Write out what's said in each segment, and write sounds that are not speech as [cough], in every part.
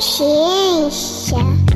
Ciência.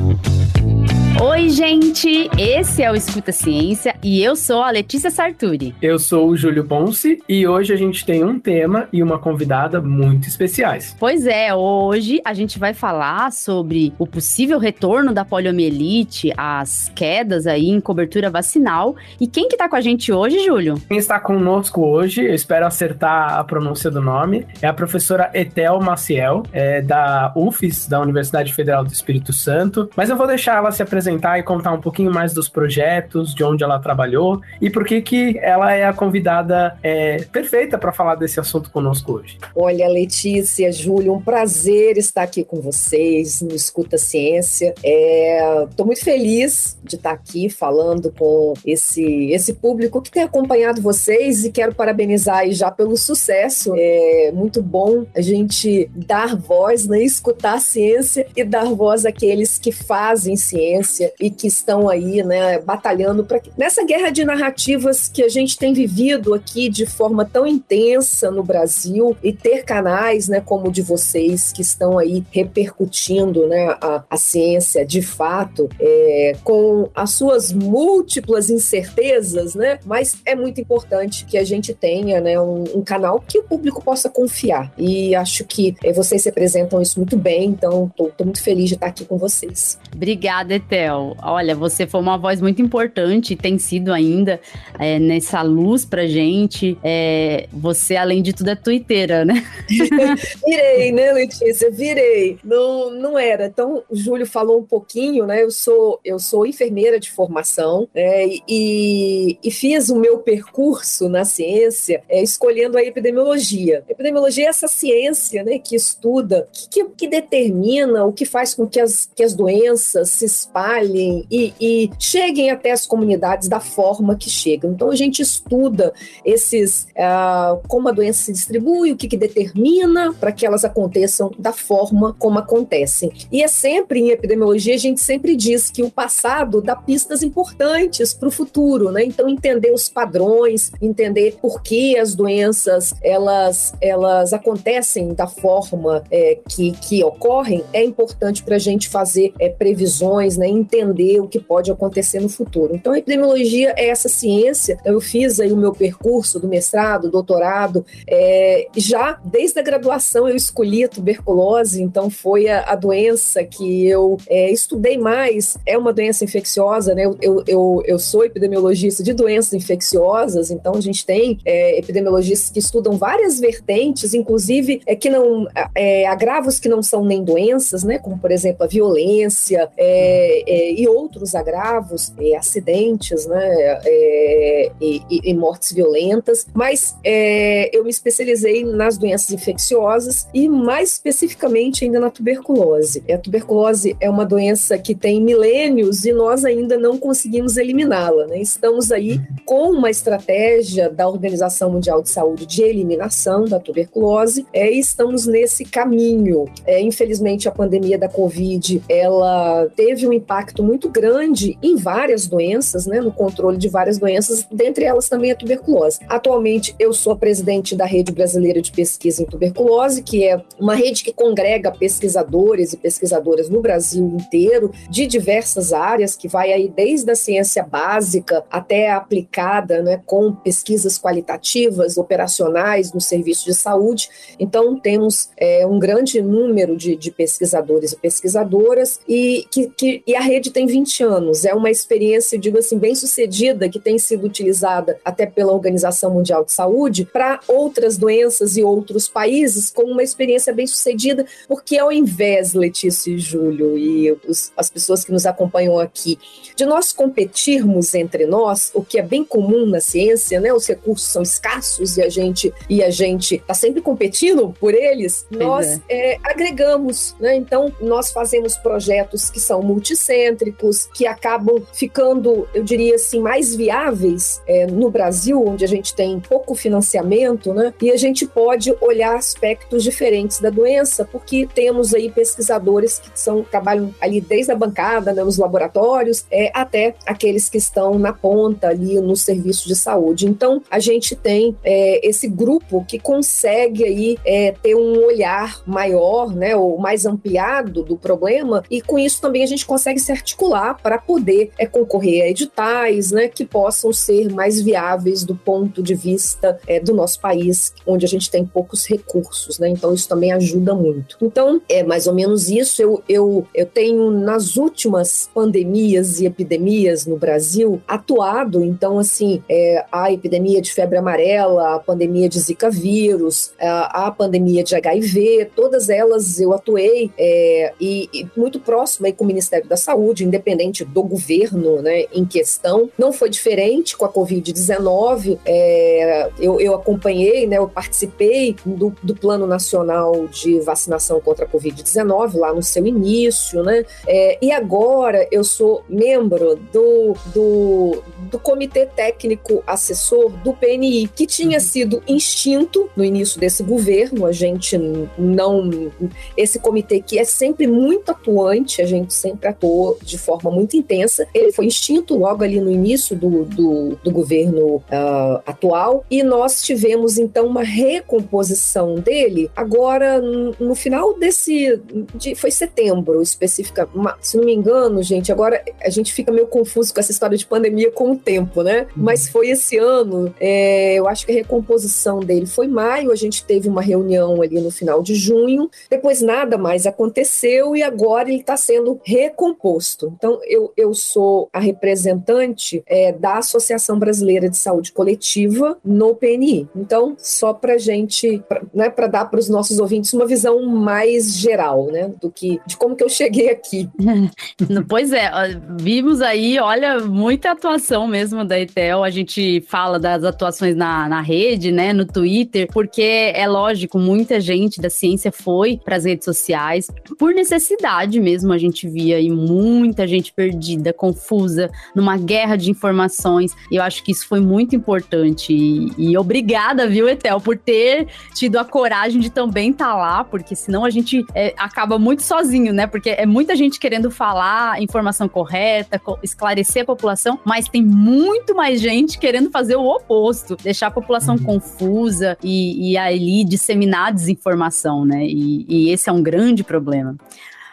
Oi, gente! Esse é o Escuta Ciência e eu sou a Letícia Sarturi. Eu sou o Júlio Ponce e hoje a gente tem um tema e uma convidada muito especiais. Pois é, hoje a gente vai falar sobre o possível retorno da poliomielite, as quedas aí em cobertura vacinal. E quem que tá com a gente hoje, Júlio? Quem está conosco hoje, eu espero acertar a pronúncia do nome, é a professora Etel Maciel, é da UFES, da Universidade Federal do Espírito Santo. Mas eu vou deixar ela se apresentar apresentar e contar um pouquinho mais dos projetos, de onde ela trabalhou e por que que ela é a convidada é, perfeita para falar desse assunto conosco hoje. Olha, Letícia, Júlio, um prazer estar aqui com vocês no Escuta Ciência. Estou é, muito feliz de estar aqui falando com esse, esse público que tem acompanhado vocês e quero parabenizar aí já pelo sucesso. É muito bom a gente dar voz, né, escutar a ciência e dar voz àqueles que fazem ciência e que estão aí, né, batalhando para nessa guerra de narrativas que a gente tem vivido aqui de forma tão intensa no Brasil e ter canais, né, como o de vocês que estão aí repercutindo, né, a, a ciência de fato, é, com as suas múltiplas incertezas, né, mas é muito importante que a gente tenha, né, um, um canal que o público possa confiar e acho que é, vocês representam isso muito bem, então estou muito feliz de estar aqui com vocês. Obrigada, Etel. Olha, você foi uma voz muito importante, tem sido ainda é, nessa luz pra gente. É, você, além de tudo, é tuiteira, né? [laughs] virei, né, Letícia? Virei. Não, não era. Então, o Júlio falou um pouquinho, né? Eu sou, eu sou enfermeira de formação é, e, e fiz o meu percurso na ciência é, escolhendo a epidemiologia. A epidemiologia é essa ciência né, que estuda, que, que, que determina o que faz com que as, que as doenças se espalhem e, e cheguem até as comunidades da forma que chegam. Então a gente estuda esses uh, como a doença se distribui, o que, que determina para que elas aconteçam da forma como acontecem. E é sempre em epidemiologia a gente sempre diz que o passado dá pistas importantes para o futuro, né? Então entender os padrões, entender por que as doenças elas elas acontecem da forma é, que, que ocorrem é importante para a gente fazer é, previsões, né? Entender o que pode acontecer no futuro. Então, a epidemiologia é essa ciência. Eu fiz aí o meu percurso do mestrado, doutorado, é, já desde a graduação eu escolhi a tuberculose, então foi a, a doença que eu é, estudei mais. É uma doença infecciosa, né? Eu, eu, eu, sou epidemiologista de doenças infecciosas, então a gente tem é, epidemiologistas que estudam várias vertentes, inclusive é, que não é, agravos que não são nem doenças, né? Como por exemplo a violência, é, e outros agravos, é, acidentes, né, é, e, e, mortes violentas, mas é, eu me especializei nas doenças infecciosas e mais especificamente ainda na tuberculose. A tuberculose é uma doença que tem milênios e nós ainda não conseguimos eliminá-la. Né? Estamos aí com uma estratégia da Organização Mundial de Saúde de eliminação da tuberculose é, e estamos nesse caminho. É, infelizmente, a pandemia da Covid ela teve um impacto impacto muito grande em várias doenças, né, no controle de várias doenças, dentre elas também a tuberculose. Atualmente, eu sou a presidente da Rede Brasileira de Pesquisa em Tuberculose, que é uma rede que congrega pesquisadores e pesquisadoras no Brasil inteiro, de diversas áreas, que vai aí desde a ciência básica até a aplicada, né, com pesquisas qualitativas, operacionais no serviço de saúde. Então, temos é, um grande número de, de pesquisadores e pesquisadoras e, que, que, e a rede tem 20 anos. É uma experiência, digo assim, bem sucedida, que tem sido utilizada até pela Organização Mundial de Saúde para outras doenças e outros países, como uma experiência bem sucedida, porque ao invés, Letícia e Júlio, e os, as pessoas que nos acompanham aqui, de nós competirmos entre nós, o que é bem comum na ciência, né? Os recursos são escassos e a gente e a gente está sempre competindo por eles. Pois nós é. É, agregamos, né? Então nós fazemos projetos que são multicêntricos cêntricos, que acabam ficando, eu diria assim, mais viáveis é, no Brasil, onde a gente tem pouco financiamento, né? E a gente pode olhar aspectos diferentes da doença, porque temos aí pesquisadores que são trabalham ali desde a bancada, né, nos laboratórios, é, até aqueles que estão na ponta ali no serviço de saúde. Então, a gente tem é, esse grupo que consegue aí é, ter um olhar maior, né, ou mais ampliado do problema, e com isso também a gente consegue se articular para poder é, concorrer a editais, né, que possam ser mais viáveis do ponto de vista é, do nosso país, onde a gente tem poucos recursos, né, então isso também ajuda muito. Então, é mais ou menos isso. Eu, eu, eu tenho, nas últimas pandemias e epidemias no Brasil, atuado, então, assim, é, a epidemia de febre amarela, a pandemia de Zika vírus, a, a pandemia de HIV, todas elas eu atuei é, e, e, muito próximo aí com o Ministério da Saúde, independente do governo né, em questão. Não foi diferente com a Covid-19, é, eu, eu, acompanhei, né, eu participei do, do Plano Nacional de Vacinação contra a Covid-19 lá no seu início, né? É, e agora eu sou membro do, do, do Comitê Técnico Assessor do PNI, que tinha uhum. sido extinto no início desse governo. A gente não. Esse comitê que é sempre muito atuante, a gente sempre atuou de forma muito intensa. Ele foi extinto logo ali no início do, do, do governo uh, atual e nós tivemos então uma recomposição dele agora no final desse. De, foi setembro específica, se não me engano, gente. Agora a gente fica meio confuso com essa história de pandemia com o tempo, né? Uhum. Mas foi esse ano, é, eu acho que a recomposição dele foi maio, a gente teve uma reunião ali no final de junho, depois nada mais aconteceu e agora ele está sendo recomposto. Então, eu, eu sou a representante é, da Associação Brasileira de Saúde Coletiva no PNI. Então, só para gente, né, para dar para os nossos ouvintes uma visão mais geral, né, do que de como que eu cheguei aqui. [laughs] pois é, vimos aí, olha, muita atuação mesmo da Etel. A gente fala das atuações na, na rede, né, no Twitter, porque é lógico, muita gente da ciência foi para as redes sociais por necessidade mesmo. A gente via aí muita gente perdida, confusa, numa guerra de informações. E eu acho que isso foi muito importante. E, e obrigada, viu, Etel, por ter tido a coragem de também estar tá lá, porque senão a gente é, acaba muito sozinho, né? Porque é muita gente querendo falar a informação correta, esclarecer a população, mas tem muito mais gente querendo fazer o oposto, deixar a população uhum. confusa e, e ali disseminar desinformação, né? E, e esse é um grande problema.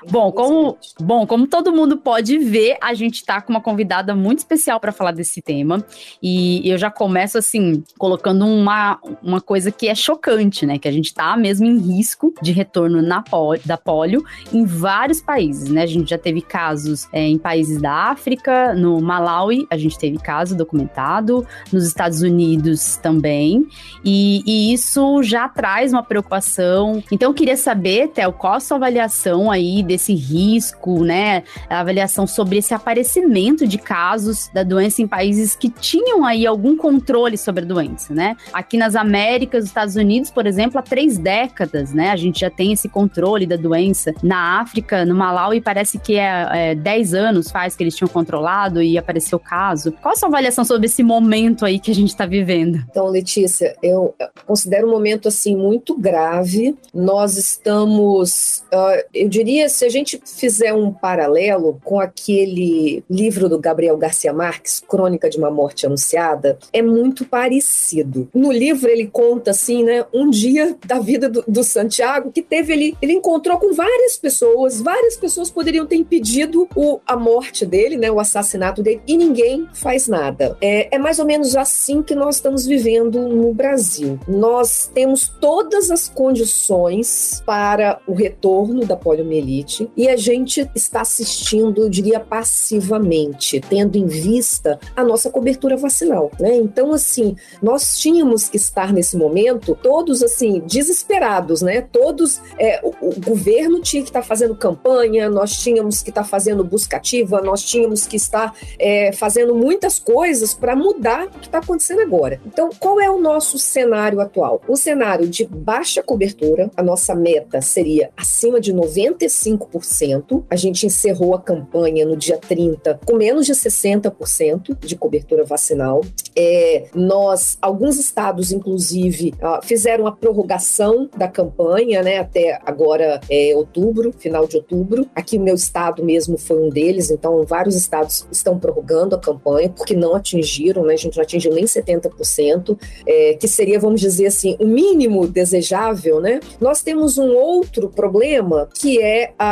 Bom, como, bom, como todo mundo pode ver, a gente está com uma convidada muito especial para falar desse tema. E eu já começo assim, colocando uma, uma coisa que é chocante, né? Que a gente está mesmo em risco de retorno na da polio em vários países, né? A gente já teve casos é, em países da África, no Malawi, a gente teve caso documentado, nos Estados Unidos também. E, e isso já traz uma preocupação. Então, eu queria saber, Théo, qual a sua avaliação aí desse risco, né? A avaliação sobre esse aparecimento de casos da doença em países que tinham aí algum controle sobre a doença, né? Aqui nas Américas, nos Estados Unidos, por exemplo, há três décadas, né? A gente já tem esse controle da doença. Na África, no Malawi, parece que é, é 10 anos faz que eles tinham controlado e apareceu o caso. Qual a sua avaliação sobre esse momento aí que a gente está vivendo? Então, Letícia, eu considero um momento assim muito grave. Nós estamos, uh, eu diria se a gente fizer um paralelo com aquele livro do Gabriel Garcia Marques, Crônica de uma Morte Anunciada, é muito parecido. No livro ele conta assim, né, um dia da vida do, do Santiago que teve ele, ele encontrou com várias pessoas, várias pessoas poderiam ter impedido o, a morte dele, né, o assassinato dele, e ninguém faz nada. É, é mais ou menos assim que nós estamos vivendo no Brasil. Nós temos todas as condições para o retorno da poliomielite e a gente está assistindo, eu diria, passivamente, tendo em vista a nossa cobertura vacinal, né? Então, assim, nós tínhamos que estar nesse momento todos, assim, desesperados, né? Todos, é, o, o, governo tinha que estar fazendo campanha, nós tínhamos que estar fazendo busca ativa, nós tínhamos que estar é, fazendo muitas coisas para mudar o que está acontecendo agora. Então, qual é o nosso cenário atual? O cenário de baixa cobertura, a nossa meta seria acima de 95 65%. A gente encerrou a campanha no dia 30 com menos de 60% de cobertura vacinal. É, nós, alguns estados, inclusive, uh, fizeram a prorrogação da campanha, né, até agora é, outubro, final de outubro. Aqui o meu estado mesmo foi um deles, então vários estados estão prorrogando a campanha porque não atingiram, né, a gente não atingiu nem 70%, é, que seria, vamos dizer assim, o mínimo desejável, né? Nós temos um outro problema que é a,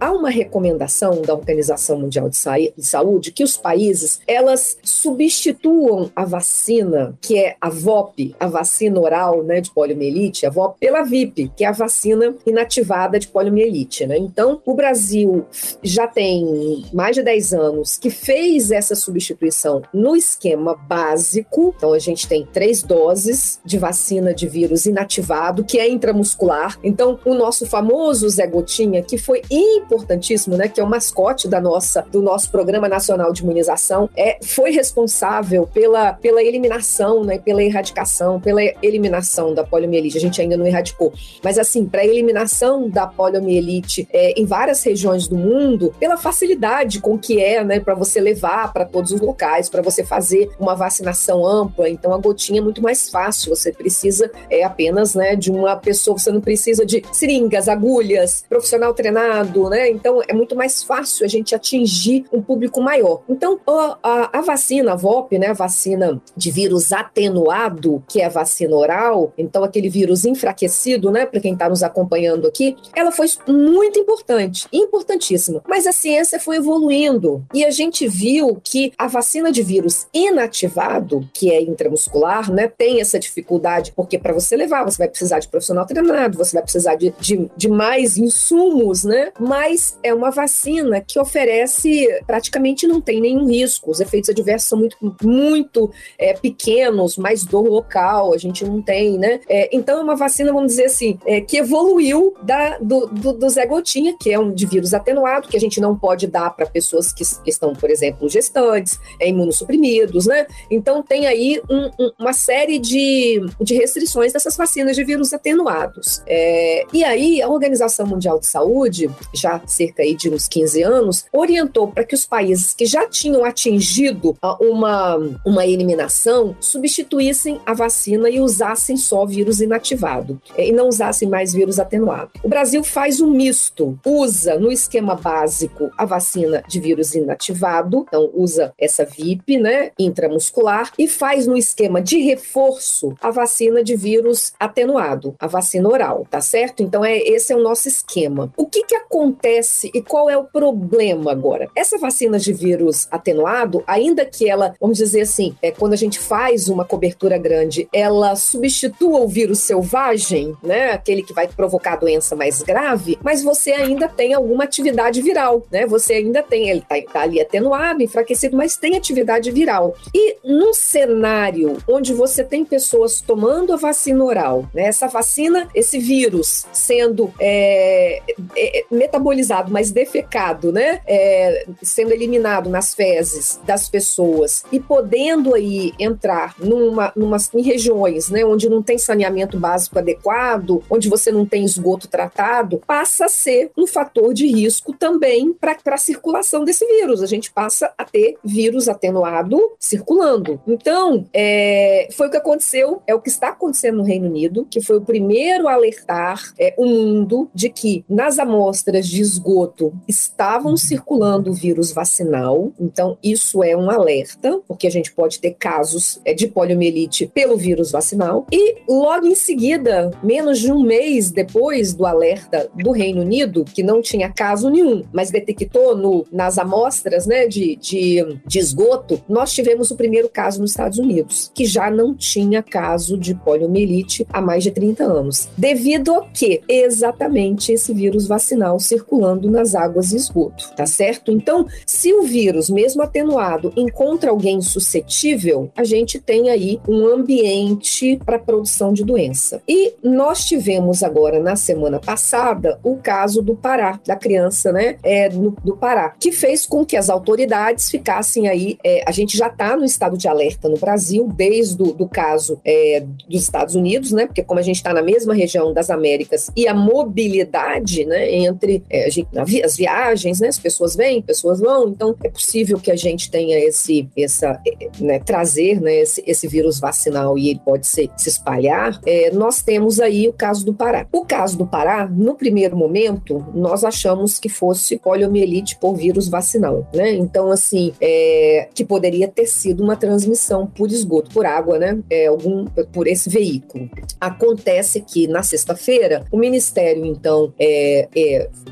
há uma recomendação da Organização Mundial de, Sa de Saúde que os países elas substituam a vacina, que é a VOP, a vacina oral né, de poliomielite, a VOP, pela VIP, que é a vacina inativada de poliomielite. Né? Então, o Brasil já tem mais de 10 anos que fez essa substituição no esquema básico. Então, a gente tem três doses de vacina de vírus inativado, que é intramuscular. Então, o nosso famoso Zé Gotinha, que foi importantíssimo, né, que é o mascote da nossa, do nosso Programa Nacional de Imunização, é, foi responsável pela, pela eliminação, né, pela erradicação, pela eliminação da poliomielite. A gente ainda não erradicou, mas assim, para a eliminação da poliomielite é, em várias regiões do mundo, pela facilidade com que é, né, para você levar para todos os locais, para você fazer uma vacinação ampla. Então, a gotinha é muito mais fácil. Você precisa é apenas, né, de uma pessoa. Você não precisa de seringas, agulhas, profissional treinado, né? Então, é muito mais fácil a gente atingir um público maior. Então, a, a, a vacina, a VOP, né, a vacina de vírus atenuado, que é a vacina oral, então aquele vírus enfraquecido, né, para quem está nos acompanhando aqui, ela foi muito importante, importantíssima. Mas a ciência foi evoluindo e a gente viu que a vacina de vírus inativado, que é intramuscular, né, tem essa dificuldade, porque para você levar, você vai precisar de profissional treinado, você vai precisar de, de, de mais insumos, né? Mas é uma vacina que oferece praticamente não tem nenhum risco. Os efeitos adversos são muito, muito é, pequenos, mais dor local, a gente não tem, né? É, então é uma vacina, vamos dizer assim, é, que evoluiu da, do, do, do Zé Gotinha, que é um de vírus atenuado, que a gente não pode dar para pessoas que, que, estão, por exemplo, gestantes, é, imunossuprimidos, né? Então tem aí um, um, uma série de, de restrições dessas vacinas de vírus atenuados. É, e aí a Organização Mundial de Saúde, já cerca aí de uns 15 anos, orientou para que os países que já tinham atingido uma, uma eliminação substituíssem a vacina e usassem só vírus inativado é, e não usassem mais vírus atenuado. O Brasil faz um misto, usa no esquema básico a vacina de vírus inativado, então usa essa VIP, né, intramuscular, e faz no esquema de reforço a vacina de vírus atenuado, a vacina oral, tá certo? Então é esse é o nosso esquema. O que que acontece e qual é o problema agora? Essa vacina de vírus atenuado, ainda que ela, vamos dizer assim, é quando a gente faz uma cobertura grande, ela substitua o vírus selvagem, né, aquele que vai provocar doença mais grave, mas você ainda tem alguma atividade viral, né? Você ainda tem, ele tá, tá ali atenuado, enfraquecido, mas tem atividade viral. E num cenário onde você tem pessoas tomando a vacina oral, né? Essa vacina, esse vírus sendo é, é, metabolizado, mas defecado, né? É, sendo eliminado nas fezes das pessoas e podendo aí entrar numa, numa, em regiões, né? Onde não tem saneamento básico adequado, onde você não tem esgoto tratado, passa a ser um fator de risco também para a circulação desse vírus. A gente passa a ter vírus atenuado circulando. Então, é, foi o que aconteceu, é o que está acontecendo no Reino Unido, que foi o primeiro a alertar é, o mundo de que nas amostras de esgoto estavam circulando o vírus vacinal. Então, isso é um alerta, porque a gente pode ter casos é, de poliomielite pelo vírus vacinal. E logo em seguida, menos de um mês depois do alerta do Reino Unido, que não tinha caso nenhum, mas detectou no, nas amostras né, de, de, de esgoto, nós tivemos o primeiro caso nos Estados Unidos, que já não tinha caso de poliomielite há mais de 30 anos. Devido a que? Exatamente esse vírus vacinal circulando nas águas de esgoto, tá certo? Então, se o vírus, mesmo atenuado, encontra alguém suscetível, a gente tem aí um ambiente para produção de doença. E nós tivemos agora, na semana passada, o caso do Pará, da criança, né, é, no, do Pará, que fez com que as autoridades ficassem aí, é, a gente já está no estado de alerta no Brasil, desde do, do caso é, dos Estados Unidos, né, porque como a gente está na mesma região das Américas e a mobilidade, né, entre é, gente, as viagens, né? As pessoas vêm, pessoas vão, então é possível que a gente tenha esse, essa, né, trazer né, esse, esse vírus vacinal e ele pode ser, se espalhar. É, nós temos aí o caso do Pará. O caso do Pará, no primeiro momento, nós achamos que fosse poliomielite por vírus vacinal, né? Então, assim, é, que poderia ter sido uma transmissão por esgoto, por água, né? É, algum, por esse veículo. Acontece que na sexta-feira o Ministério, então, é,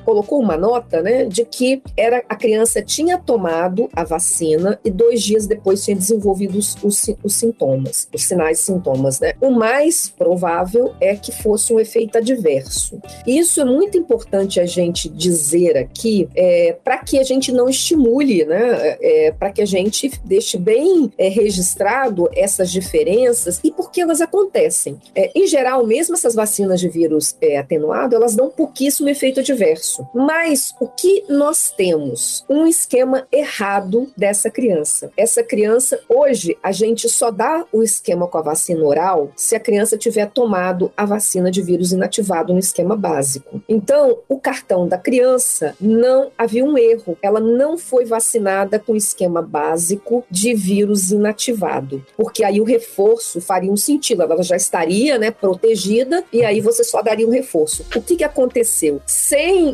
colocou uma nota, né, de que era a criança tinha tomado a vacina e dois dias depois tinha desenvolvido os, os, os sintomas, os sinais e sintomas, né? O mais provável é que fosse um efeito adverso. Isso é muito importante a gente dizer aqui, é, para que a gente não estimule, né? É, para que a gente deixe bem é, registrado essas diferenças e por que elas acontecem. É, em geral, mesmo essas vacinas de vírus é, atenuado, elas dão pouquíssimo efeito adverso. Mas o que nós temos? Um esquema errado dessa criança. Essa criança, hoje, a gente só dá o esquema com a vacina oral se a criança tiver tomado a vacina de vírus inativado no esquema básico. Então, o cartão da criança não havia um erro. Ela não foi vacinada com esquema básico de vírus inativado, porque aí o reforço faria um sentido. Ela já estaria, né, protegida e aí você só daria um reforço. O que, que aconteceu?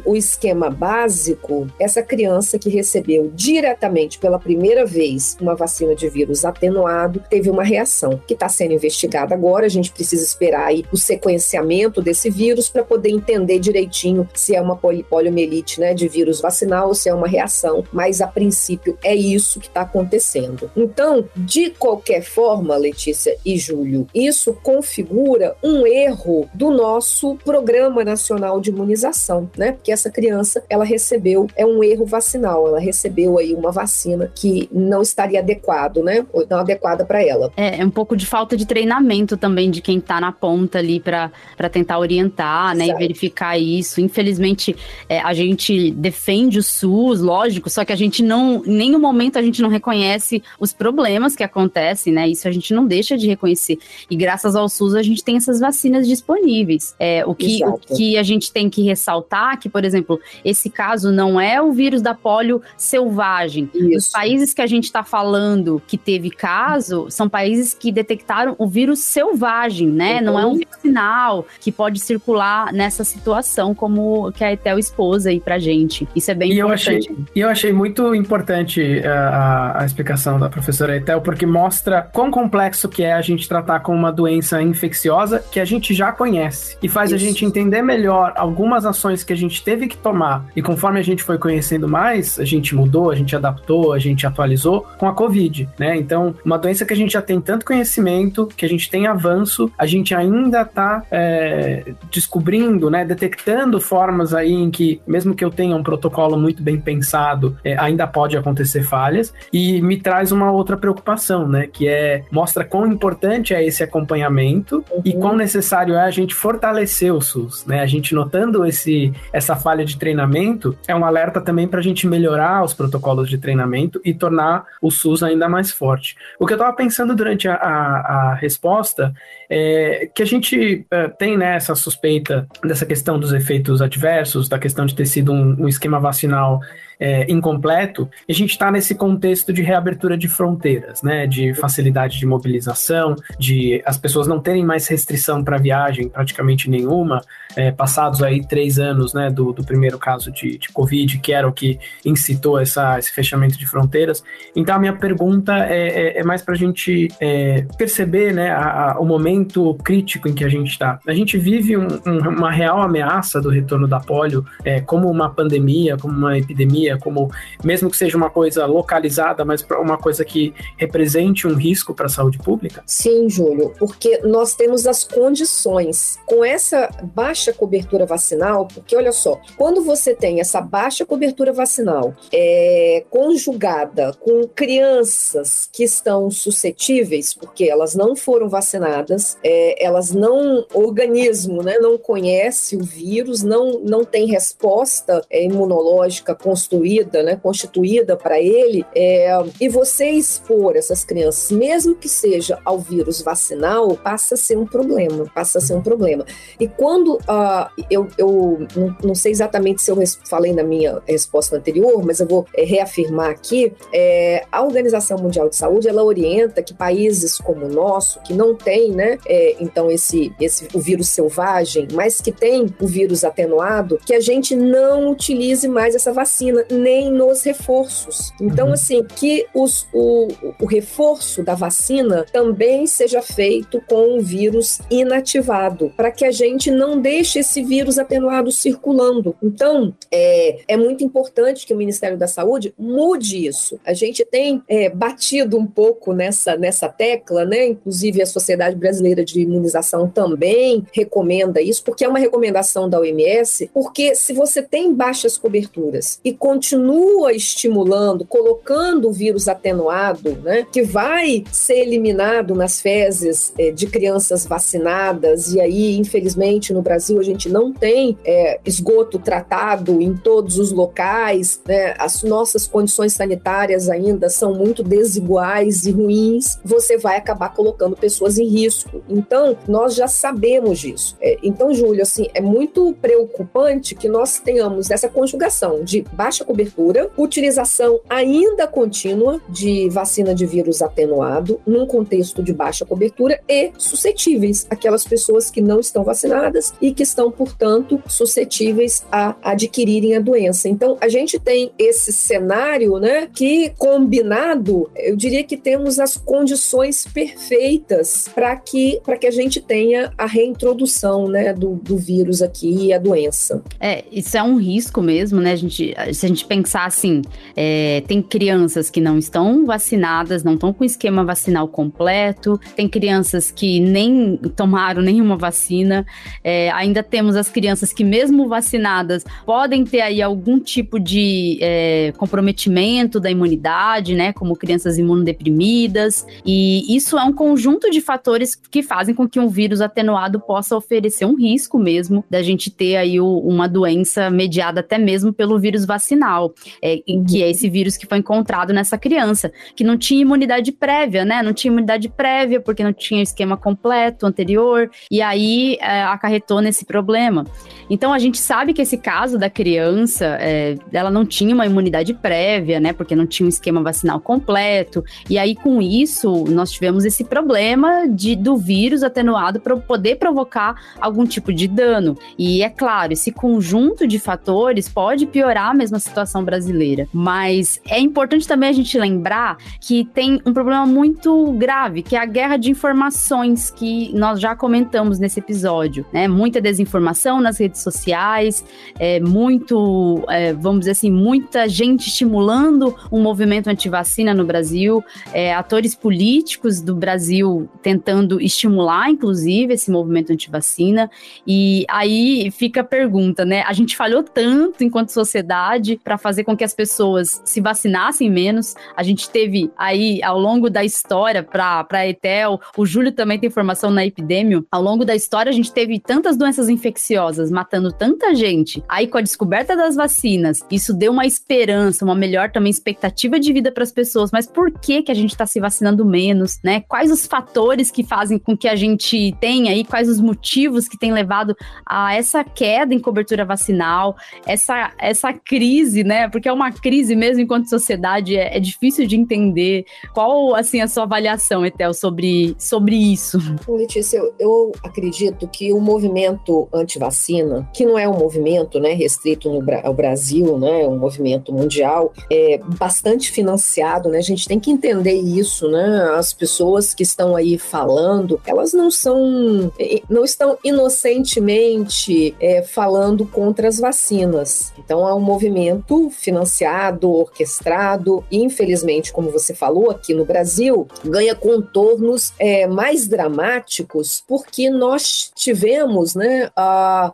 O esquema básico, essa criança que recebeu diretamente pela primeira vez uma vacina de vírus atenuado teve uma reação que está sendo investigada agora. A gente precisa esperar aí o sequenciamento desse vírus para poder entender direitinho se é uma poliomielite né, de vírus vacinal ou se é uma reação, mas a princípio é isso que está acontecendo. Então, de qualquer forma, Letícia e Júlio, isso configura um erro do nosso Programa Nacional de Imunização, né? Porque essa criança, ela recebeu, é um erro vacinal, ela recebeu aí uma vacina que não estaria adequado, né? Ou não adequada para ela. É, é um pouco de falta de treinamento também de quem está na ponta ali para tentar orientar, né? Exato. E verificar isso. Infelizmente, é, a gente defende o SUS, lógico, só que a gente não, em nenhum momento a gente não reconhece os problemas que acontecem, né? Isso a gente não deixa de reconhecer. E graças ao SUS a gente tem essas vacinas disponíveis. É, o, que, o que a gente tem que ressaltar que, por exemplo, esse caso não é o vírus da polio selvagem. Isso. Os países que a gente está falando que teve caso são países que detectaram o vírus selvagem, né? Não é um vírus final que pode circular nessa situação como que a Etel expôs aí pra gente. Isso é bem e importante. Eu achei, e eu achei muito importante a, eh, a, a explicação da professora Etel, porque mostra quão complexo que é a gente tratar com uma doença infecciosa que a gente já conhece e faz Isso. a gente entender melhor algumas ações que a gente teve que tomar e conforme a gente foi conhecendo mais, a gente mudou, a gente adaptou, a gente atualizou com a Covid, né? Então, uma doença que a gente já tem tanto conhecimento, que a gente tem avanço, a gente ainda está é, descobrindo, né, detectando formas aí em que, mesmo que eu tenha um protocolo muito bem pensado, é, ainda pode acontecer falhas e me traz uma outra preocupação, né, que é mostra quão importante é esse acompanhamento uhum. e quão necessário é a gente fortalecer o SUS, né? A gente notando esse essa falha de treinamento é um alerta também para a gente melhorar os protocolos de treinamento e tornar o SUS ainda mais forte. O que eu estava pensando durante a, a, a resposta é que a gente é, tem né, essa suspeita dessa questão dos efeitos adversos, da questão de ter sido um, um esquema vacinal é, incompleto, a gente está nesse contexto de reabertura de fronteiras, né, de facilidade de mobilização, de as pessoas não terem mais restrição para viagem, praticamente nenhuma, é, passados aí três anos, né, do, do primeiro caso de, de Covid, que era o que incitou essa, esse fechamento de fronteiras. Então, a minha pergunta é, é, é mais para a gente é, perceber, né, a, a, o momento crítico em que a gente está. A gente vive um, um, uma real ameaça do retorno da polio, é, como uma pandemia, como uma epidemia como mesmo que seja uma coisa localizada, mas uma coisa que represente um risco para a saúde pública? Sim, Júlio, porque nós temos as condições com essa baixa cobertura vacinal, porque olha só, quando você tem essa baixa cobertura vacinal é, conjugada com crianças que estão suscetíveis, porque elas não foram vacinadas, é, elas não, o organismo né, não conhece o vírus, não, não tem resposta é, imunológica construída né, constituída para ele, é, e você expor essas crianças, mesmo que seja ao vírus vacinal, passa a ser um problema, passa a ser um problema. E quando uh, eu, eu não, não, sei exatamente se eu falei na minha resposta anterior, mas eu vou é, reafirmar aqui, é, a Organização Mundial de Saúde, ela orienta que países como o nosso, que não tem, né, é, então esse, esse o vírus selvagem, mas que tem o vírus atenuado, que a gente não utilize mais essa vacina, nem nos reforços. Então, uhum. assim, que os, o, o reforço da vacina também seja feito com o vírus inativado, para que a gente não deixe esse vírus atenuado circulando. Então, é, é muito importante que o Ministério da Saúde mude isso. A gente tem é, batido um pouco nessa, nessa tecla, né? Inclusive a Sociedade Brasileira de Imunização também recomenda isso, porque é uma recomendação da OMS, porque se você tem baixas coberturas e continua estimulando, colocando o vírus atenuado, né, que vai ser eliminado nas fezes é, de crianças vacinadas, e aí, infelizmente, no Brasil a gente não tem é, esgoto tratado em todos os locais, né, as nossas condições sanitárias ainda são muito desiguais e ruins, você vai acabar colocando pessoas em risco. Então, nós já sabemos disso. É, então, Júlio, assim, é muito preocupante que nós tenhamos essa conjugação de baixa cobertura, utilização ainda contínua de vacina de vírus atenuado num contexto de baixa cobertura e suscetíveis, aquelas pessoas que não estão vacinadas e que estão, portanto, suscetíveis a adquirirem a doença. Então, a gente tem esse cenário, né, que combinado, eu diria que temos as condições perfeitas para que para que a gente tenha a reintrodução, né, do, do vírus aqui e a doença. É, isso é um risco mesmo, né? A gente, se a gente pensar assim, é, tem crianças que não estão vacinadas, não estão com esquema vacinal completo, tem crianças que nem tomaram nenhuma vacina, é, ainda temos as crianças que, mesmo vacinadas, podem ter aí algum tipo de é, comprometimento da imunidade, né? Como crianças imunodeprimidas, e isso é um conjunto de fatores que fazem com que um vírus atenuado possa oferecer um risco mesmo da gente ter aí o, uma doença mediada até mesmo pelo vírus vacinal, é, que é esse vírus que foi encontrado nessa criança, que não tinha imunidade prévia, né? Não tinha imunidade prévia porque não tinha esquema completo anterior, e aí é, acarretou nesse problema. Então a gente sabe que esse caso da criança, é, ela não tinha uma imunidade prévia, né? Porque não tinha um esquema vacinal completo, e aí com isso nós tivemos esse problema de, do vírus atenuado para poder provocar algum tipo de dano. E é claro, esse conjunto de fatores pode piorar a mesma situação brasileira. Mas é importante também a gente lembrar que tem um problema muito grave, que é a guerra de informações que nós já comentamos nesse episódio, né? Muita desinformação nas redes sociais, é, muito, é, vamos dizer assim, muita gente estimulando um movimento anti-vacina no Brasil, é, atores políticos do Brasil tentando estimular, inclusive, esse movimento anti-vacina. E aí fica a pergunta, né? A gente falhou tanto enquanto sociedade para fazer com que as pessoas se vacinassem menos. A gente teve aí, ao longo da história, para a Etel, o Júlio também tem formação na epidemia. Ao longo da história, a gente teve tantas doenças infecciosas matando tanta gente. Aí, com a descoberta das vacinas, isso deu uma esperança, uma melhor também expectativa de vida para as pessoas. Mas por que, que a gente está se vacinando menos, né? Quais os fatores que fazem com que a gente tenha aí, quais os motivos que têm levado a essa queda em cobertura vacinal, essa, essa crise, né? Porque é uma crise mesmo enquanto sociedade, é, é difícil de entender. Qual, assim, a sua avaliação, Etel, sobre, sobre isso? Letícia, eu, eu acredito que o movimento anti-vacina, que não é um movimento né, restrito no, ao Brasil, né? É um movimento mundial, é bastante financiado, né? A gente tem que entender isso, né? As pessoas que estão aí falando, elas não são, não estão inocentemente é, falando contra as vacinas. Então é um movimento financiado, orquestrado, e infelizmente, como você falou, aqui no Brasil, ganha contornos é, mais dramáticos porque nós tivemos né,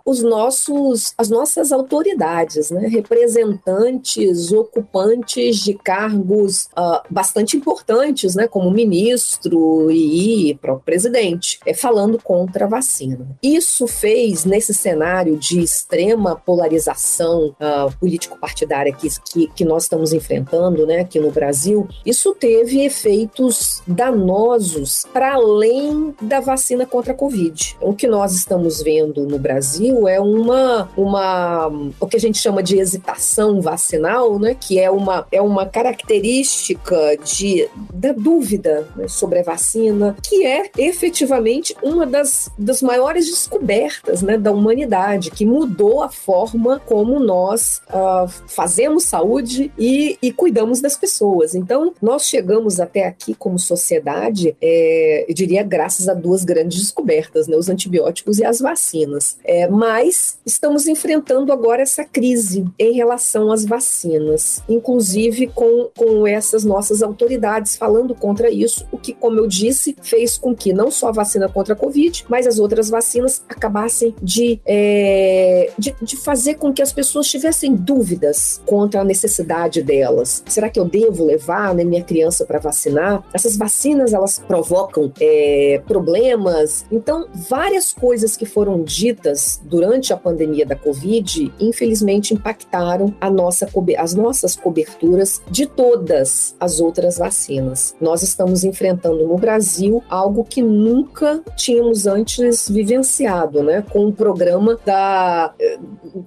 os nossos, as nossas autoridades, né, representantes, ocupantes de cargos uh, bastante importantes, né, como ministro e próprio presidente, é, falando contra a vacina. Isso fez, nesse cenário de extrema polarização uh, político-partidária, partidária que, que, que nós estamos enfrentando né, aqui no Brasil, isso teve efeitos danosos para além da vacina contra a Covid. O que nós estamos vendo no Brasil é uma, uma o que a gente chama de hesitação vacinal, né, que é uma, é uma característica de, da dúvida né, sobre a vacina, que é efetivamente uma das, das maiores descobertas né, da humanidade, que mudou a forma como nós uh, fazemos saúde e, e, cuidamos das pessoas. Então, nós chegamos até aqui como sociedade, é, eu diria, graças a duas grandes descobertas, né, os antibióticos e as vacinas. É, mas estamos enfrentando agora essa crise em relação às vacinas, inclusive com, com essas nossas autoridades falando contra isso, o que, como eu disse, fez com que não só a vacina contra a Covid, mas as outras vacinas acabassem de, é, de, de fazer com que as pessoas tivessem dúvidas contra a necessidade delas. Será que eu devo levar né, minha criança para vacinar? Essas vacinas elas provocam é, problemas. Então, várias coisas que foram ditas durante a pandemia da Covid, infelizmente impactaram a nossa, as nossas coberturas de todas as outras vacinas. Nós estamos enfrentando no Brasil algo que nunca tínhamos antes vivenciado, né? Com o programa da,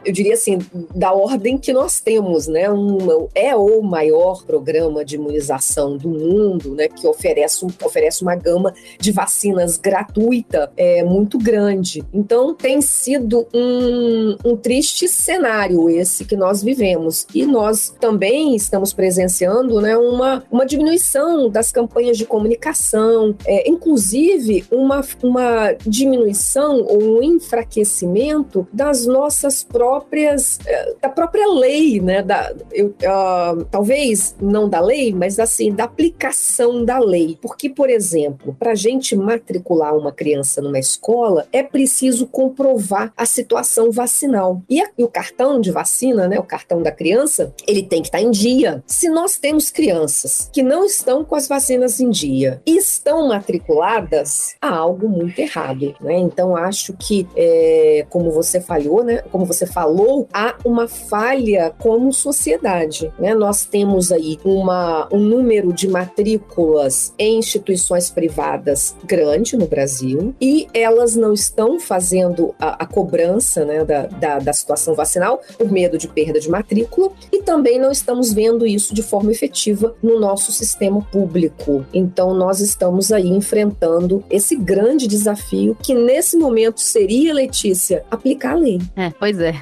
eu diria assim, da ordem que nós temos, né? Um, é o maior programa de imunização do mundo, né? Que oferece, oferece uma gama de vacinas gratuita é, muito grande. Então, tem sido um, um triste cenário esse que nós vivemos. E nós também estamos presenciando né, uma, uma diminuição das campanhas de comunicação, é, inclusive uma, uma diminuição ou um enfraquecimento das nossas próprias, é, da própria lei, né? Da, eu, uh, talvez não da lei, mas assim, da aplicação da lei. Porque, por exemplo, para a gente matricular uma criança numa escola, é preciso comprovar a situação vacinal. E, a, e o cartão de vacina, né, o cartão da criança, ele tem que estar tá em dia. Se nós temos crianças que não estão com as vacinas em dia e estão matriculadas, há algo muito errado, né? Então acho que, é, como você falhou, né? Como você falou, há uma falha como sociedade, né? Nós temos aí uma, um número de matrículas em instituições privadas grande no Brasil e elas não estão fazendo a, a cobrança, né, da, da, da situação vacinal por medo de perda de matrícula e também não estamos vendo isso de forma efetiva no nosso sistema público. Então, nós estamos aí enfrentando esse grande desafio que nesse momento seria, Letícia, aplicar a lei. É, pois é.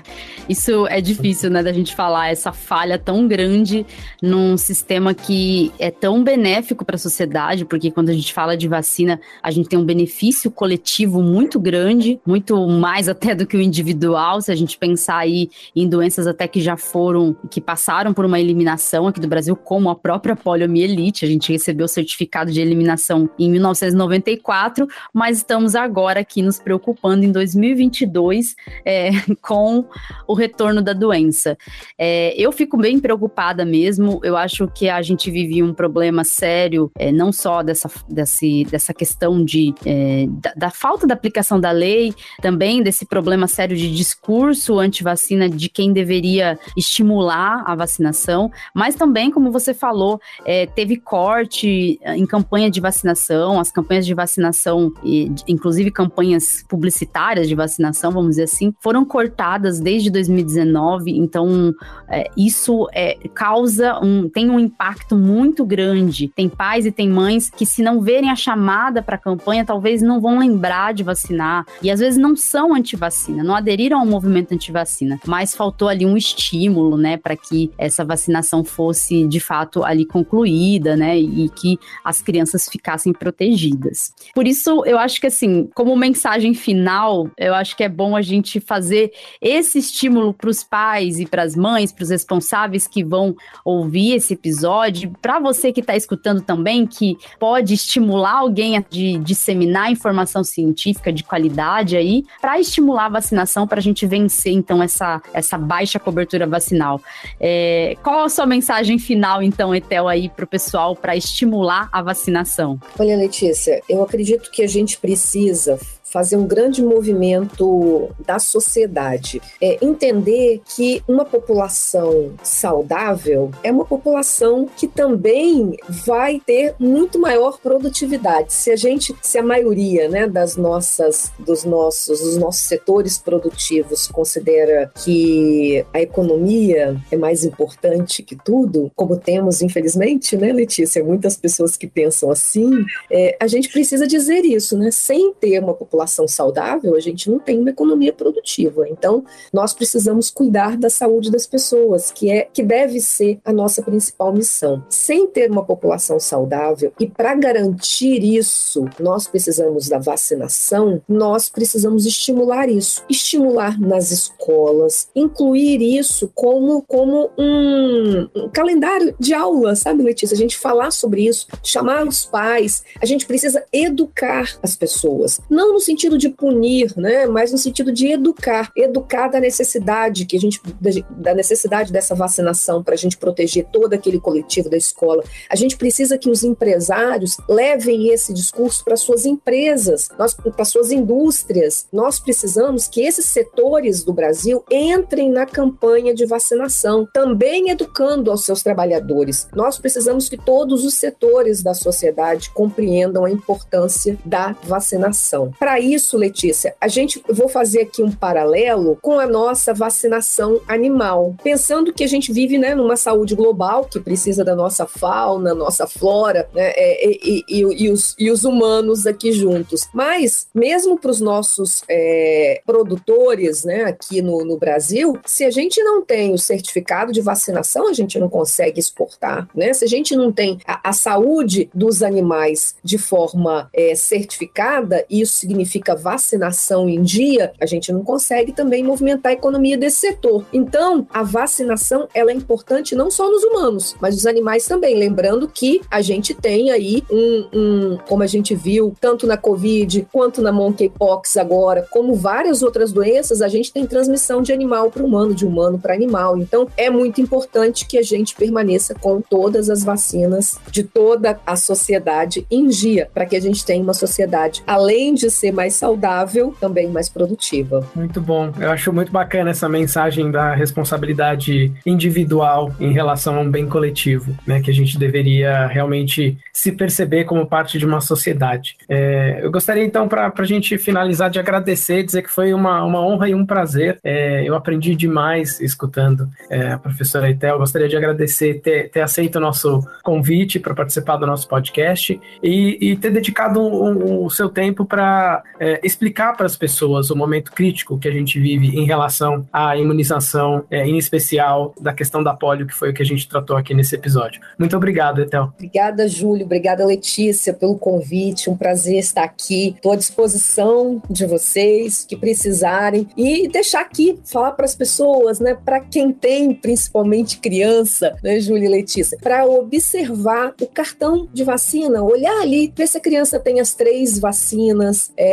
Isso é difícil, né, da gente falar essa falha tão grande num sistema que é tão benéfico para a sociedade, porque quando a gente fala de vacina, a gente tem um benefício coletivo muito grande, muito mais até do que o individual, se a gente pensar aí em doenças até que já foram, que passaram por uma eliminação aqui do Brasil, como a própria poliomielite. A gente recebeu o certificado de eliminação em 1994, mas estamos agora aqui nos preocupando em 2022 é, [laughs] com o retorno da doença. É, eu fico bem preocupada mesmo. Eu acho que a gente vive um problema sério, é, não só dessa, desse, dessa questão de, é, da, da falta da aplicação da lei, também desse problema sério de discurso anti-vacina de quem deveria estimular a vacinação, mas também, como você falou, é, teve corte em campanha de vacinação, as campanhas de vacinação, inclusive campanhas publicitárias de vacinação, vamos dizer assim, foram cortadas desde 2019, então é, isso é, causa um, tem um impacto muito grande. Tem pais e tem mães que, se não verem a chamada para a campanha, talvez não vão lembrar de vacinar, e às vezes não são anti-vacina, não aderiram ao movimento anti-vacina, mas faltou ali um estímulo, né, para que essa vacinação fosse de fato ali concluída, né, e que as crianças ficassem protegidas. Por isso, eu acho que assim, como mensagem final, eu acho que é bom a gente fazer esse estímulo para os pais e para as mães, para os responsáveis que vão ouvir esse episódio, para você que está escutando também, que pode estimular alguém a de disseminar informação científica de qualidade aí, para estimular a vacinação, para a gente vencer então essa, essa baixa cobertura vacinal. É, qual a sua mensagem final, então, Etel, aí para o pessoal para estimular a vacinação? Olha, Letícia, eu acredito que a gente precisa fazer um grande movimento da sociedade. É entender que uma população saudável é uma população que também vai ter muito maior produtividade. Se a gente, se a maioria, né, das nossas, dos nossos, dos nossos setores produtivos considera que a economia é mais importante que tudo, como temos, infelizmente, né, Letícia, muitas pessoas que pensam assim, é, a gente precisa dizer isso, né? Sem ter uma população saudável, a gente não tem uma economia produtiva. Então, nós precisamos cuidar da saúde das pessoas, que é que deve ser a nossa principal missão. Sem ter uma população saudável e para garantir isso, nós precisamos da vacinação, nós precisamos estimular isso, estimular nas escolas, incluir isso como como um, um calendário de aula, sabe, Letícia? A gente falar sobre isso, chamar os pais, a gente precisa educar as pessoas, não no sentido de punir, né, mas no sentido de educar, educar da necessidade que a gente da necessidade dessa vacinação para a gente proteger todo aquele coletivo da escola. A gente precisa que os empresários levem esse discurso para suas empresas, para suas indústrias. Nós precisamos que esses setores do Brasil entrem na campanha de vacinação, também educando aos seus trabalhadores. Nós precisamos que todos os setores da sociedade compreendam a importância da vacinação. Para isso, Letícia, a gente vou fazer aqui um paralelo com a nossa vacinação animal, pensando que a gente vive, né, numa saúde global que precisa da nossa fauna, nossa flora, né, é, e, e, e, os, e os humanos aqui juntos. Mas mesmo para os nossos é, produtores, né, aqui no, no Brasil, se a gente não tem o certificado de vacinação, a gente não consegue exportar, né? Se a gente não tem a, a saúde dos animais de forma é, certificada, isso significa vacinação em dia, a gente não consegue também movimentar a economia desse setor. Então, a vacinação ela é importante não só nos humanos, mas os animais também. Lembrando que a gente tem aí um, um como a gente viu, tanto na Covid quanto na monkeypox agora, como várias outras doenças, a gente tem transmissão de animal para humano, de humano para animal. Então, é muito importante que a gente permaneça com todas as vacinas de toda a sociedade em dia, para que a gente tenha uma sociedade, além de ser mais saudável, também mais produtiva. Muito bom. Eu acho muito bacana essa mensagem da responsabilidade individual em relação a um bem coletivo, né? Que a gente deveria realmente se perceber como parte de uma sociedade. É, eu gostaria então, para a gente finalizar, de agradecer, dizer que foi uma, uma honra e um prazer. É, eu aprendi demais escutando é, a professora Etel. Gostaria de agradecer ter, ter aceito o nosso convite para participar do nosso podcast e, e ter dedicado o, o seu tempo para é, explicar para as pessoas o momento crítico que a gente vive em relação à imunização, é, em especial da questão da polio, que foi o que a gente tratou aqui nesse episódio. Muito obrigado, Etel. Obrigada, Júlio. Obrigada, Letícia, pelo convite. Um prazer estar aqui. Estou à disposição de vocês que precisarem e deixar aqui falar para as pessoas, né, para quem tem principalmente criança, né, Júlia e Letícia, para observar o cartão de vacina, olhar ali, ver se a criança tem as três vacinas, é,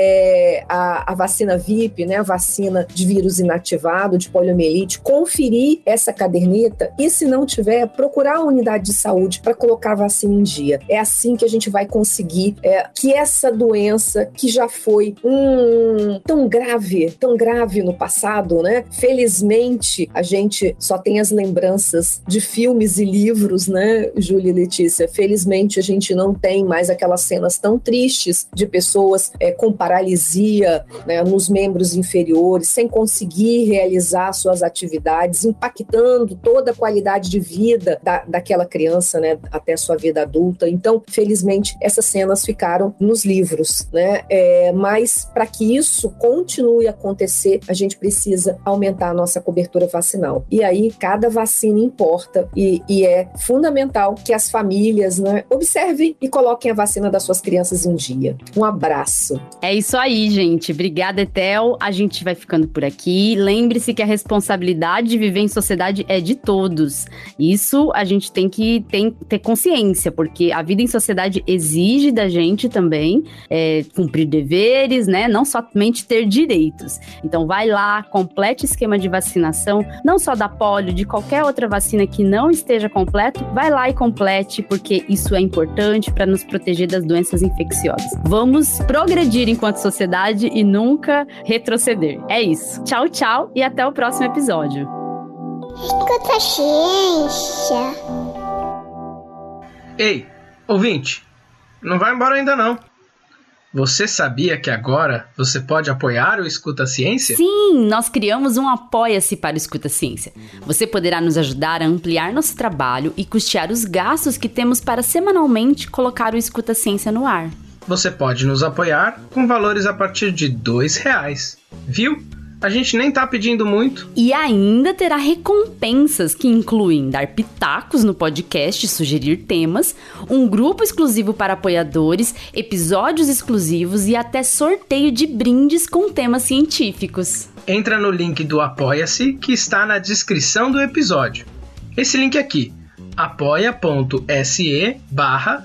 a, a vacina VIP, né, a vacina de vírus inativado, de poliomielite, conferir essa caderneta e, se não tiver, procurar a unidade de saúde para colocar a vacina em dia. É assim que a gente vai conseguir é, que essa doença, que já foi um, tão grave, tão grave no passado, né? Felizmente, a gente só tem as lembranças de filmes e livros, né, Júlia e Letícia? Felizmente, a gente não tem mais aquelas cenas tão tristes de pessoas é, com paralisia né, nos membros inferiores, sem conseguir realizar suas atividades, impactando toda a qualidade de vida da, daquela criança, né, até sua vida adulta. Então, felizmente, essas cenas ficaram nos livros, né? É, mas para que isso continue a acontecer, a gente precisa aumentar a nossa cobertura vacinal. E aí, cada vacina importa e, e é fundamental que as famílias né, observem e coloquem a vacina das suas crianças em dia. Um abraço. É isso aí, gente. Obrigada, Etel. A gente vai ficando por aqui. Lembre-se que a responsabilidade de viver em sociedade é de todos. Isso a gente tem que tem, ter consciência, porque a vida em sociedade exige da gente também é, cumprir deveres, né? Não somente ter direitos. Então, vai lá, complete o esquema de vacinação, não só da polio, de qualquer outra vacina que não esteja completo, vai lá e complete, porque isso é importante para nos proteger das doenças infecciosas. Vamos progredir enquanto enquanto sociedade e nunca retroceder. É isso. Tchau, tchau e até o próximo episódio. Escuta a ciência. Ei, ouvinte, não vai embora ainda não. Você sabia que agora você pode apoiar o Escuta Ciência? Sim, nós criamos um Apoia-se para o Escuta Ciência. Você poderá nos ajudar a ampliar nosso trabalho e custear os gastos que temos para semanalmente colocar o Escuta Ciência no ar. Você pode nos apoiar com valores a partir de dois reais. Viu? A gente nem tá pedindo muito. E ainda terá recompensas que incluem dar pitacos no podcast, sugerir temas, um grupo exclusivo para apoiadores, episódios exclusivos e até sorteio de brindes com temas científicos. Entra no link do Apoia-se que está na descrição do episódio. Esse link aqui, apoia.se barra